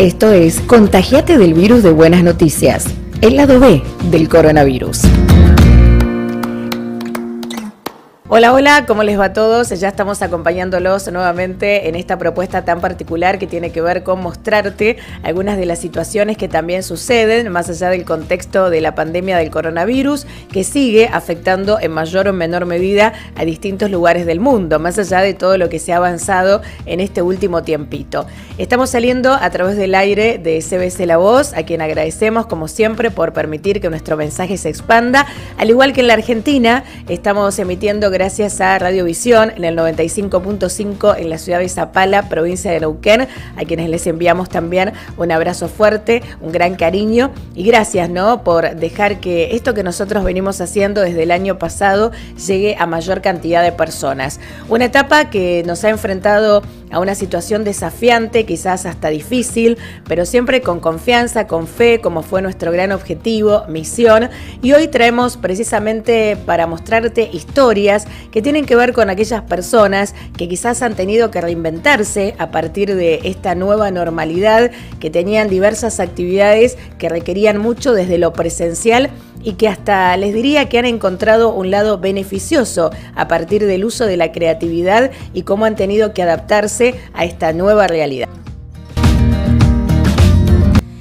Esto es Contagiate del virus de buenas noticias, el lado B del coronavirus. Hola, hola, ¿cómo les va a todos? Ya estamos acompañándolos nuevamente en esta propuesta tan particular que tiene que ver con mostrarte algunas de las situaciones que también suceden más allá del contexto de la pandemia del coronavirus que sigue afectando en mayor o menor medida a distintos lugares del mundo, más allá de todo lo que se ha avanzado en este último tiempito. Estamos saliendo a través del aire de CBC La Voz, a quien agradecemos como siempre por permitir que nuestro mensaje se expanda, al igual que en la Argentina estamos emitiendo gracias a Radiovisión en el 95.5 en la ciudad de Zapala, provincia de Neuquén, a quienes les enviamos también un abrazo fuerte, un gran cariño y gracias ¿no? por dejar que esto que nosotros venimos haciendo desde el año pasado llegue a mayor cantidad de personas. Una etapa que nos ha enfrentado a una situación desafiante, quizás hasta difícil, pero siempre con confianza, con fe, como fue nuestro gran objetivo, misión. Y hoy traemos precisamente para mostrarte historias que tienen que ver con aquellas personas que quizás han tenido que reinventarse a partir de esta nueva normalidad, que tenían diversas actividades que requerían mucho desde lo presencial y que hasta les diría que han encontrado un lado beneficioso a partir del uso de la creatividad y cómo han tenido que adaptarse a esta nueva realidad.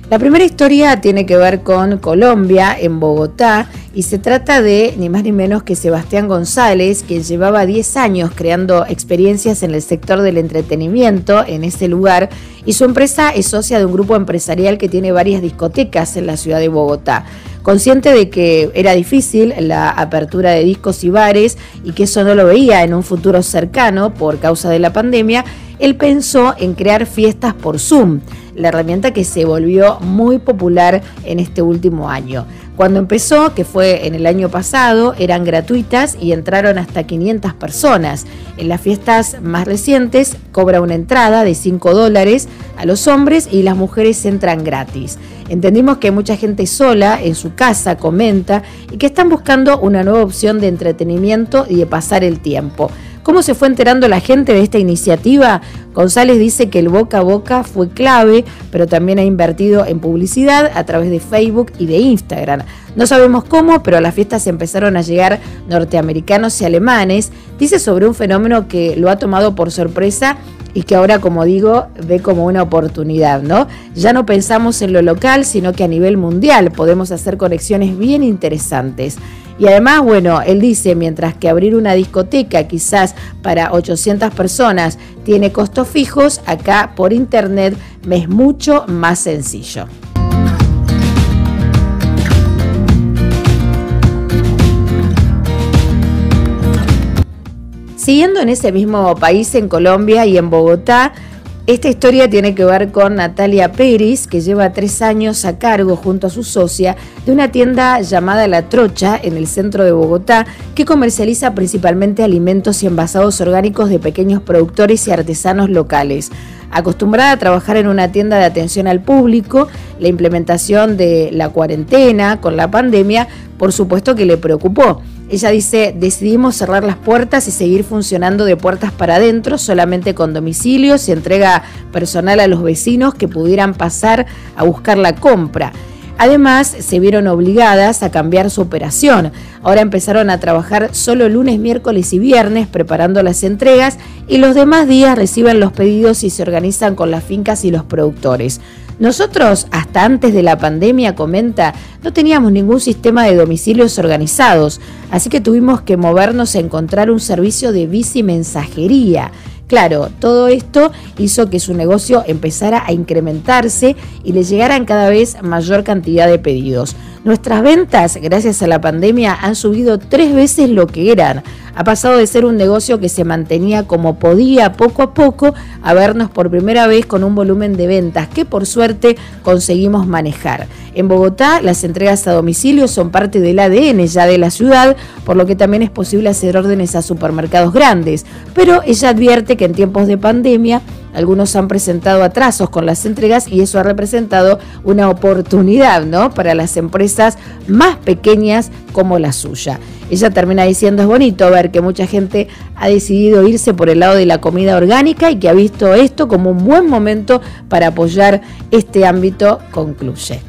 La primera historia tiene que ver con Colombia, en Bogotá, y se trata de ni más ni menos que Sebastián González, quien llevaba 10 años creando experiencias en el sector del entretenimiento en ese lugar, y su empresa es socia de un grupo empresarial que tiene varias discotecas en la ciudad de Bogotá. Consciente de que era difícil la apertura de discos y bares y que eso no lo veía en un futuro cercano por causa de la pandemia, él pensó en crear fiestas por Zoom, la herramienta que se volvió muy popular en este último año. Cuando empezó, que fue en el año pasado, eran gratuitas y entraron hasta 500 personas. En las fiestas más recientes cobra una entrada de 5 dólares a los hombres y las mujeres entran gratis. Entendimos que mucha gente sola en su casa, comenta, y que están buscando una nueva opción de entretenimiento y de pasar el tiempo. ¿Cómo se fue enterando la gente de esta iniciativa? González dice que el boca a boca fue clave, pero también ha invertido en publicidad a través de Facebook y de Instagram. No sabemos cómo, pero a las fiestas empezaron a llegar norteamericanos y alemanes. Dice sobre un fenómeno que lo ha tomado por sorpresa y que ahora, como digo, ve como una oportunidad, ¿no? Ya no pensamos en lo local, sino que a nivel mundial podemos hacer conexiones bien interesantes. Y además, bueno, él dice, mientras que abrir una discoteca quizás para 800 personas tiene costos fijos, acá por internet me es mucho más sencillo. Siguiendo en ese mismo país, en Colombia y en Bogotá, esta historia tiene que ver con Natalia Pérez, que lleva tres años a cargo junto a su socia de una tienda llamada La Trocha en el centro de Bogotá, que comercializa principalmente alimentos y envasados orgánicos de pequeños productores y artesanos locales. Acostumbrada a trabajar en una tienda de atención al público, la implementación de la cuarentena con la pandemia, por supuesto que le preocupó. Ella dice, decidimos cerrar las puertas y seguir funcionando de puertas para adentro, solamente con domicilios y entrega personal a los vecinos que pudieran pasar a buscar la compra. Además, se vieron obligadas a cambiar su operación. Ahora empezaron a trabajar solo lunes, miércoles y viernes preparando las entregas y los demás días reciben los pedidos y se organizan con las fincas y los productores. Nosotros, hasta antes de la pandemia, comenta, no teníamos ningún sistema de domicilios organizados, así que tuvimos que movernos a encontrar un servicio de bici mensajería. Claro, todo esto hizo que su negocio empezara a incrementarse y le llegaran cada vez mayor cantidad de pedidos. Nuestras ventas, gracias a la pandemia, han subido tres veces lo que eran. Ha pasado de ser un negocio que se mantenía como podía poco a poco a vernos por primera vez con un volumen de ventas que por suerte conseguimos manejar. En Bogotá las entregas a domicilio son parte del ADN ya de la ciudad, por lo que también es posible hacer órdenes a supermercados grandes, pero ella advierte que en tiempos de pandemia algunos han presentado atrasos con las entregas y eso ha representado una oportunidad ¿no? para las empresas más pequeñas como la suya. Ella termina diciendo, es bonito ver que mucha gente ha decidido irse por el lado de la comida orgánica y que ha visto esto como un buen momento para apoyar este ámbito, concluye.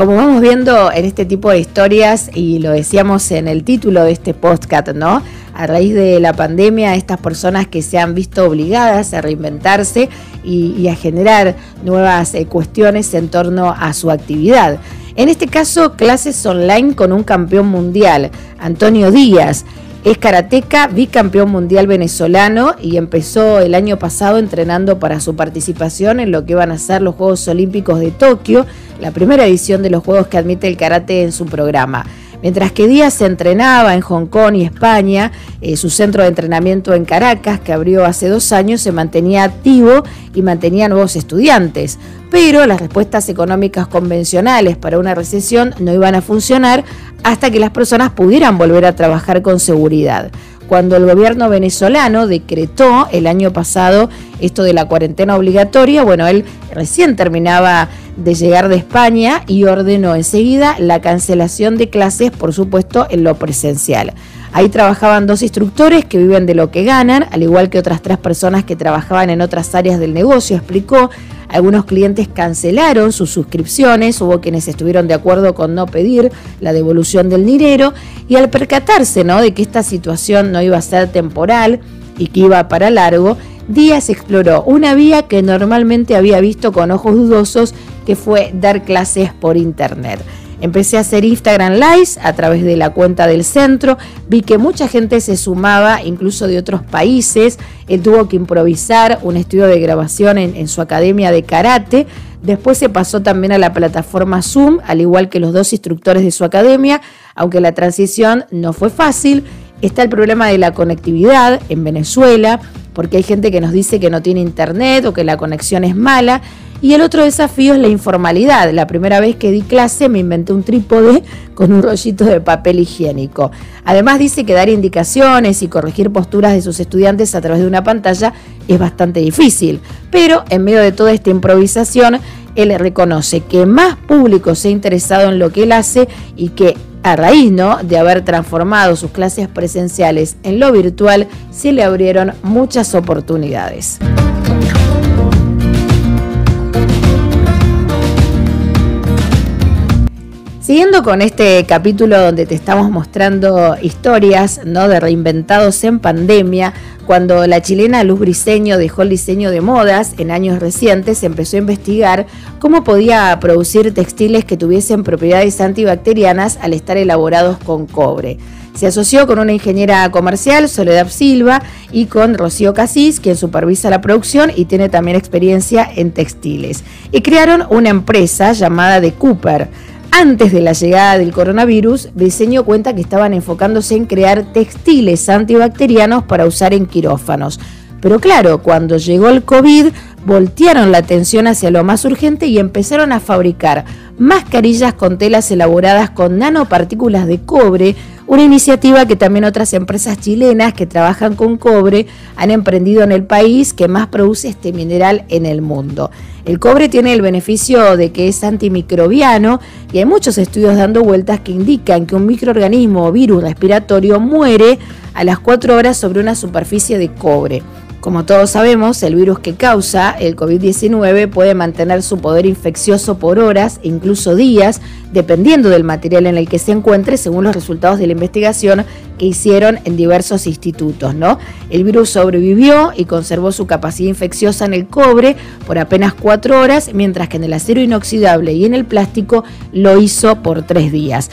Como vamos viendo en este tipo de historias, y lo decíamos en el título de este podcast, ¿no? A raíz de la pandemia, estas personas que se han visto obligadas a reinventarse y, a generar nuevas eh, cuestiones en torno a su actividad. En este caso, clases online con un campeón mundial, Antonio Díaz. Es karateca, bicampeón mundial venezolano y empezó el año pasado entrenando para su participación en lo que van a ser los Juegos Olímpicos de Tokio, la primera edición de los Juegos que admite el karate en su programa. Mientras que Díaz se entrenaba en Hong Kong y España, eh, su centro de entrenamiento en Caracas, que abrió hace dos años, se mantenía activo y mantenía nuevos estudiantes. Pero las respuestas económicas convencionales para una recesión no iban a funcionar hasta que las personas pudieran volver a trabajar con seguridad cuando el gobierno venezolano decretó el año pasado esto de la cuarentena obligatoria, bueno, él recién terminaba de llegar de España y ordenó enseguida la cancelación de clases, por supuesto, en lo presencial. Ahí trabajaban dos instructores que viven de lo que ganan, al igual que otras tres personas que trabajaban en otras áreas del negocio, explicó. Algunos clientes cancelaron sus suscripciones, hubo quienes estuvieron de acuerdo con no pedir la devolución del dinero y al percatarse ¿no? de que esta situación no iba a ser temporal y que iba para largo, Díaz exploró una vía que normalmente había visto con ojos dudosos, que fue dar clases por internet. Empecé a hacer Instagram Lives a través de la cuenta del centro. Vi que mucha gente se sumaba, incluso de otros países. Él tuvo que improvisar un estudio de grabación en, su academia de karate. Después se pasó también a la plataforma Zoom, al igual que los dos instructores de su academia, aunque la transición no fue fácil. Está el problema de la conectividad en Venezuela, porque hay gente que nos dice que no tiene internet o que la conexión es mala. Y el otro desafío es la informalidad. La primera vez que di clase me inventé un trípode con un rollito de papel higiénico. Además dice que dar indicaciones y corregir posturas de sus estudiantes a través de una pantalla es bastante difícil. Pero en medio de toda esta improvisación, él reconoce que más público se ha interesado en lo que él hace y que a raíz ¿no? de haber transformado sus clases presenciales en lo virtual, se le abrieron muchas oportunidades. Siguiendo con este capítulo donde te estamos mostrando historias ¿no? de reinventados en pandemia, cuando la chilena Luz Briseño dejó el diseño de modas en años recientes, empezó a investigar cómo podía producir textiles que tuviesen propiedades antibacterianas al estar elaborados con cobre. Se asoció con una ingeniera comercial, Soledad Silva, y con Rocío Casís, quien supervisa la producción y tiene también experiencia en textiles. Y crearon una empresa llamada The Cooper antes de la llegada del coronavirus, Briseño cuenta que estaban enfocándose en crear textiles antibacterianos para usar en quirófanos. Pero claro, cuando llegó el COVID, voltearon la atención hacia lo más urgente y empezaron a fabricar mascarillas con telas elaboradas con nanopartículas de cobre, una iniciativa que también otras empresas chilenas que trabajan con cobre han emprendido en el país que más produce este mineral en el mundo. El cobre tiene el beneficio de que es antimicrobiano y hay muchos estudios dando vueltas que indican que un microorganismo o virus respiratorio muere a las 4 horas sobre una superficie de cobre. Como todos sabemos, el virus que causa el COVID-19 puede mantener su poder infeccioso por horas e incluso días, dependiendo del material en el que se encuentre, según los resultados de la investigación que hicieron en diversos institutos. ¿no? El virus sobrevivió y conservó su capacidad infecciosa en el cobre por apenas cuatro horas, mientras que en el acero inoxidable y en el plástico lo hizo por tres días.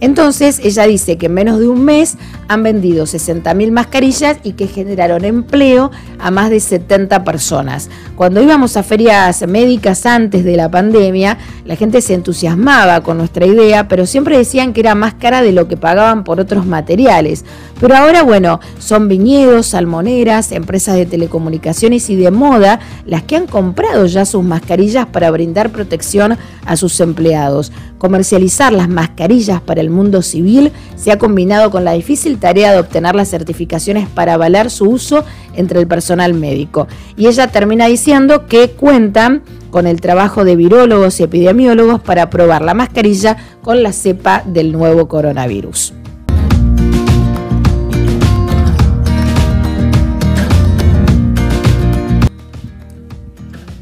Entonces ella dice que en menos de un mes han vendido 60.000 mascarillas y que generaron empleo a más de 70 personas. Cuando íbamos a ferias médicas antes de la pandemia, la gente se entusiasmaba con nuestra idea, pero siempre decían que era más cara de lo que pagaban por otros materiales. Pero ahora, bueno, son viñedos, salmoneras, empresas de telecomunicaciones y de moda las que han comprado ya sus mascarillas para brindar protección a sus empleados. Comercializar las mascarillas para el mundo civil se ha combinado con la difícil tarea de obtener las certificaciones para avalar su uso entre el personal médico. Y ella termina diciendo que cuentan con el trabajo de virólogos y epidemiólogos para probar la mascarilla con la cepa del nuevo coronavirus.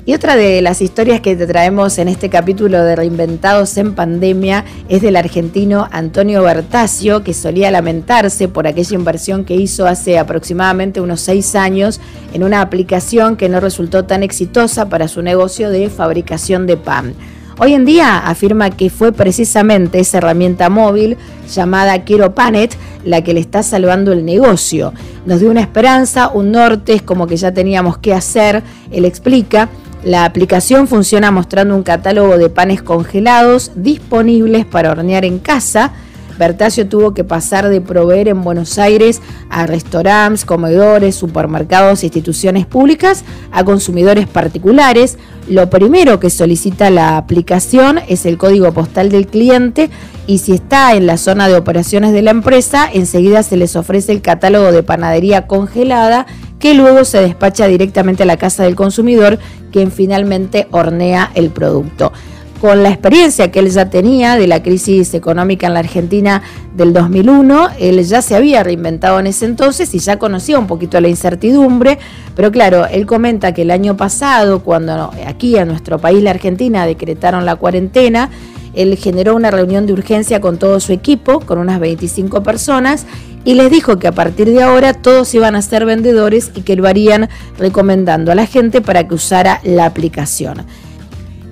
Y otra de las historias que te traemos en este capítulo de Reinventados en Pandemia es del argentino Antonio Bertasio, que solía lamentarse por aquella inversión que hizo hace aproximadamente unos seis años en una aplicación que no resultó tan exitosa para su negocio de fabricación de pan. Hoy en día afirma que fue precisamente esa herramienta móvil llamada Quiero Panet la que le está salvando el negocio. Nos dio una esperanza, un norte, es como que ya teníamos que hacer. Él explica la aplicación funciona mostrando un catálogo de panes congelados disponibles para hornear en casa. Bertasio tuvo que pasar de proveer en Buenos Aires a restaurantes, comedores, supermercados instituciones públicas a consumidores particulares. Lo primero que solicita la aplicación es el código postal del cliente y si está en la zona de operaciones de la empresa, enseguida se les ofrece el catálogo de panadería congelada que luego se despacha directamente a la casa del consumidor, quien finalmente hornea el producto. Con la experiencia que él ya tenía de la crisis económica en la Argentina del 2001, él ya se había reinventado en ese entonces y ya conocía un poquito la incertidumbre, pero claro, él comenta que el año pasado, cuando aquí en nuestro país, la Argentina, decretaron la cuarentena, él generó una reunión de urgencia con todo su equipo, con unas 25 personas, y les dijo que a partir de ahora todos iban a ser vendedores y que lo harían recomendando a la gente para que usara la aplicación.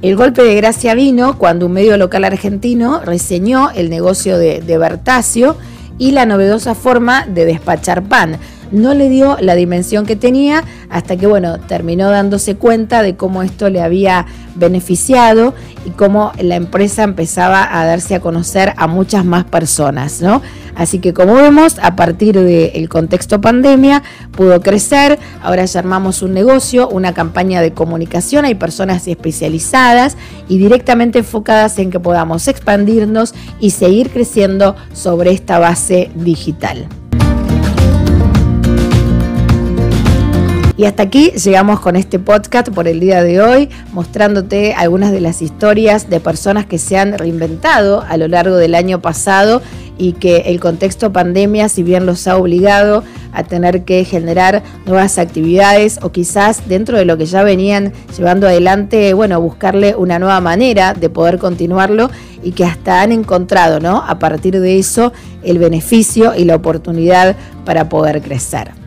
El golpe de gracia vino cuando un medio local argentino reseñó el negocio de, de Bertasio y la novedosa forma de despachar pan no le dio la dimensión que tenía hasta que, bueno, terminó dándose cuenta de cómo esto le había beneficiado y cómo la empresa empezaba a darse a conocer a muchas más personas, ¿no? Así que como vemos, a partir del contexto pandemia, pudo crecer, ahora ya armamos un negocio, una campaña de comunicación, hay personas especializadas y directamente enfocadas en que podamos expandirnos y seguir creciendo sobre esta base digital. Y hasta aquí llegamos con este podcast por el día de hoy, mostrándote algunas de las historias de personas que se han reinventado a lo largo del año pasado y que el contexto pandemia, si bien los ha obligado a tener que generar nuevas actividades o quizás dentro de lo que ya venían llevando adelante, bueno, buscarle una nueva manera de poder continuarlo y que hasta han encontrado, ¿no? A partir de eso, el beneficio y la oportunidad para poder crecer.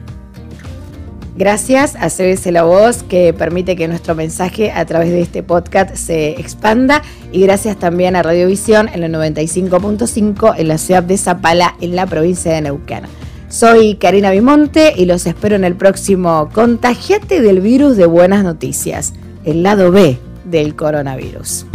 Gracias a CBC La Voz que permite que nuestro mensaje a través de este podcast se expanda y gracias también a Radiovisión en el 95.5 en la ciudad de Zapala en la provincia de Neuquén. Soy Karina Bimonte y los espero en el próximo Contagiate del virus de buenas noticias, el lado B del coronavirus.